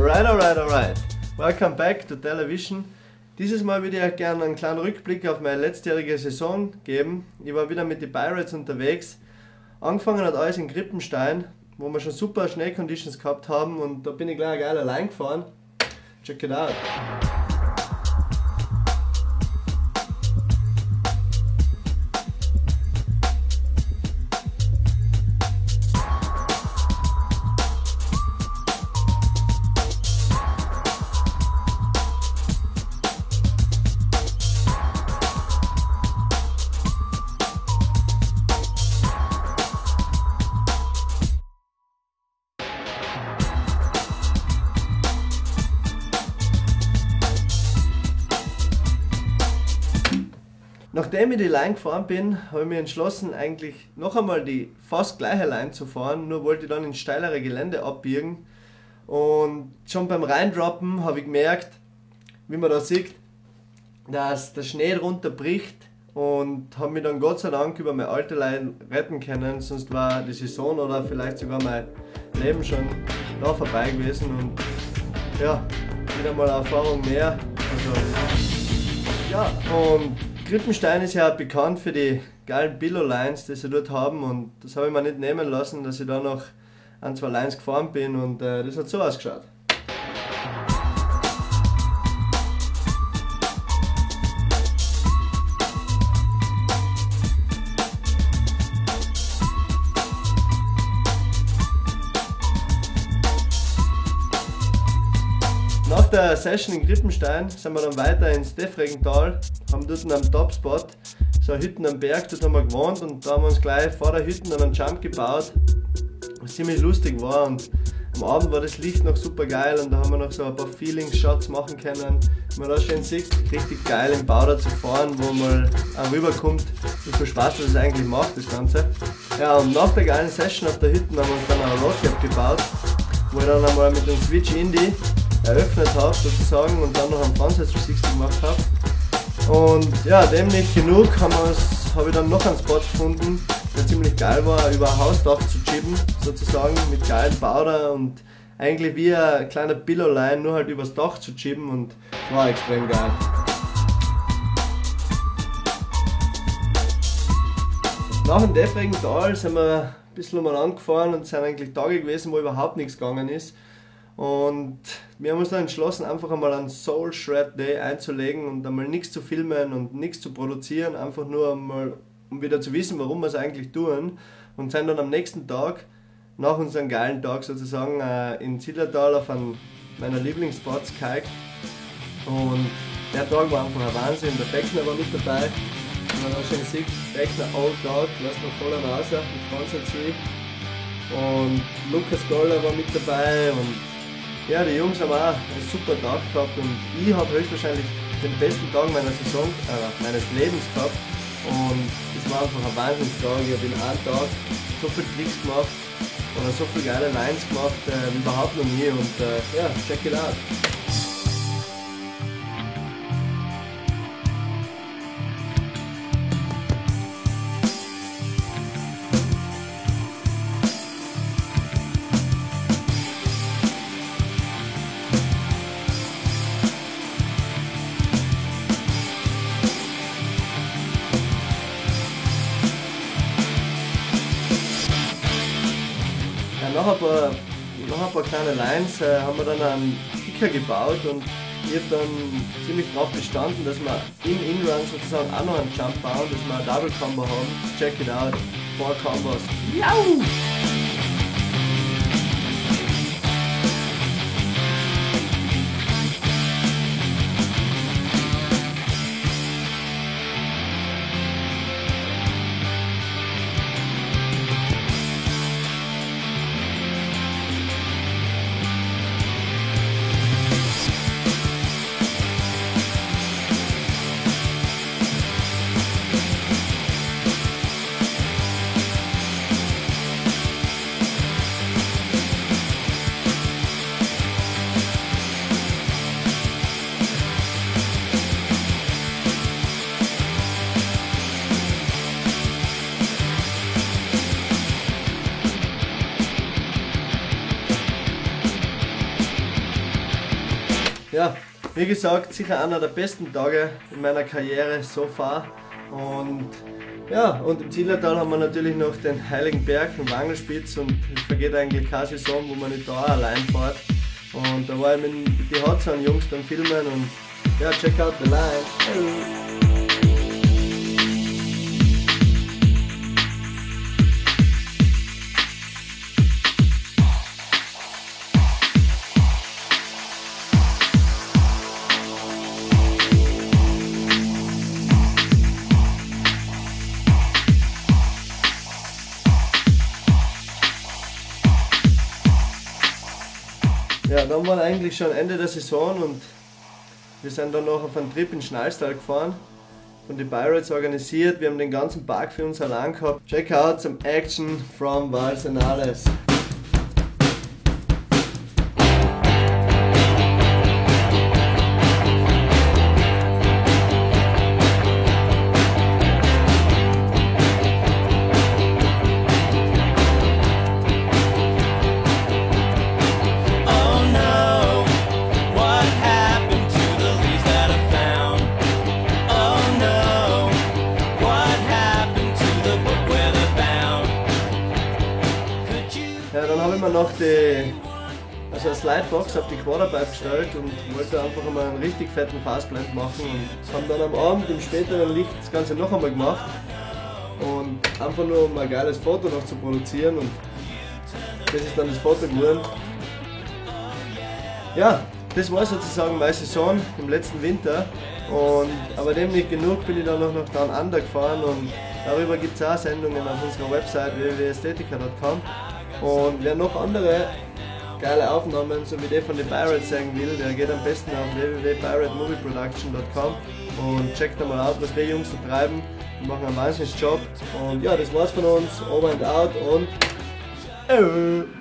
Alright, alright, alright. Welcome back to Television. Dieses Mal würde ich gerne einen kleinen Rückblick auf meine letztjährige Saison geben. Ich war wieder mit den Pirates unterwegs. Angefangen hat alles in Krippenstein, wo wir schon super Schneeconditions gehabt haben und da bin ich gleich geil allein gefahren. Check it out. Nachdem ich die Line gefahren bin, habe ich mich entschlossen, eigentlich noch einmal die fast gleiche Line zu fahren, nur wollte ich dann ins steilere Gelände abbiegen. Und schon beim Reindroppen habe ich gemerkt, wie man da sieht, dass der Schnee drunter bricht und habe mich dann Gott sei Dank über meine alte Line retten können, sonst war die Saison oder vielleicht sogar mein Leben schon da vorbei gewesen und ja, wieder mal Erfahrung mehr. Also, ja, und Krippenstein ist ja bekannt für die geilen Billo-Lines, die sie dort haben und das habe ich mir nicht nehmen lassen, dass ich da noch ein, zwei Lines gefahren bin und äh, das hat so ausgeschaut. Nach der Session in Krippenstein sind wir dann weiter ins Defregental, haben dort am Topspot so eine Hütten am Berg, dort haben wir gewohnt und da haben wir uns gleich vor der Hütte einen Jump gebaut, was ziemlich lustig war und am Abend war das Licht noch super geil und da haben wir noch so ein paar Feeling-Shots machen können. Wenn man da schön sieht, richtig geil im da zu fahren, wo man auch rüberkommt, wie viel Spaß das eigentlich macht, das Ganze. Ja, und nach der geilen Session auf der Hütte haben wir uns dann eine Roadcap gebaut, wo ich dann einmal mit dem Switch Indie eröffnet habe sozusagen und dann noch einen Frontset 360 gemacht habe. Und ja, dem nicht genug habe hab ich dann noch einen Spot gefunden, der ziemlich geil war, über ein Hausdach zu chippen, sozusagen mit geilen Powder und eigentlich wie ein kleiner Billow-Line, nur halt übers Dach zu chippen und war extrem geil. Nach dem defrigen Tal sind wir ein bisschen umeinander gefahren und sind eigentlich Tage gewesen, wo überhaupt nichts gegangen ist. Und wir haben uns dann entschlossen, einfach einmal einen Soul Shred Day einzulegen und einmal nichts zu filmen und nichts zu produzieren, einfach nur einmal, um wieder zu wissen, warum wir es eigentlich tun. Und sind dann am nächsten Tag, nach unserem geilen Tag sozusagen, äh, in Zillertal auf einen meiner Lieblingsspots gehiked. Und der Tag war einfach ein Wahnsinn. Der Beckner war mit dabei. Man auch schon sieht, Beckner Old Dog, lässt noch voller Nase mit Franz Und Lukas Goller war mit dabei und ja, die Jungs haben auch einen super Tag gehabt und ich habe höchstwahrscheinlich den besten Tag meiner Saison, äh, meines Lebens gehabt. Und es war einfach ein Wahnsinnstag. Ich habe in einem Tag so viele Tricks gemacht oder so viele geile Lines gemacht äh, überhaupt noch nie. Und äh, ja, check it out. Nach ein paar, nach ein paar kleine Lines äh, haben wir dann einen Kicker gebaut und ich habe dann ziemlich darauf bestanden, dass wir im Inrun sozusagen auch noch einen Jump bauen, dass wir ein Double Combo haben. Check it out. Four Combos. Jau! Ja, wie gesagt, sicher einer der besten Tage in meiner Karriere so far. Und ja, und im Zillertal haben wir natürlich noch den Heiligen Berg im Wangelspitz und es vergeht eigentlich keine Saison, wo man nicht da allein fährt. Und da war ich mit die Hotzahn Jungs beim Filmen und ja, check out the line. Hello. Ja, dann war eigentlich schon Ende der Saison und wir sind dann noch auf einen Trip in Schnallstal gefahren, von den Pirates organisiert. Wir haben den ganzen Park für uns allein gehabt. Check out some action from Valsenales. Mir noch die, also eine Slidebox auf die Quaderpipe gestellt und wollte einfach einmal einen richtig fetten Fastblend machen und haben dann am Abend im späteren Licht das Ganze noch einmal gemacht und einfach nur um ein geiles Foto noch zu produzieren und das ist dann das Foto geworden. Ja, das war sozusagen meine Saison im letzten Winter und aber dem nicht genug bin ich dann noch nach Down Under gefahren und darüber gibt es auch Sendungen auf unserer Website www.estetica.com und wer noch andere geile Aufnahmen, so wie die von den Pirates sehen will, der geht am besten auf www.piratemovieproduction.com und checkt da mal aus, was die Jungs so treiben. Die machen einen wahnsinnigen Job. Und ja, das war's von uns. Over and out und. Äh.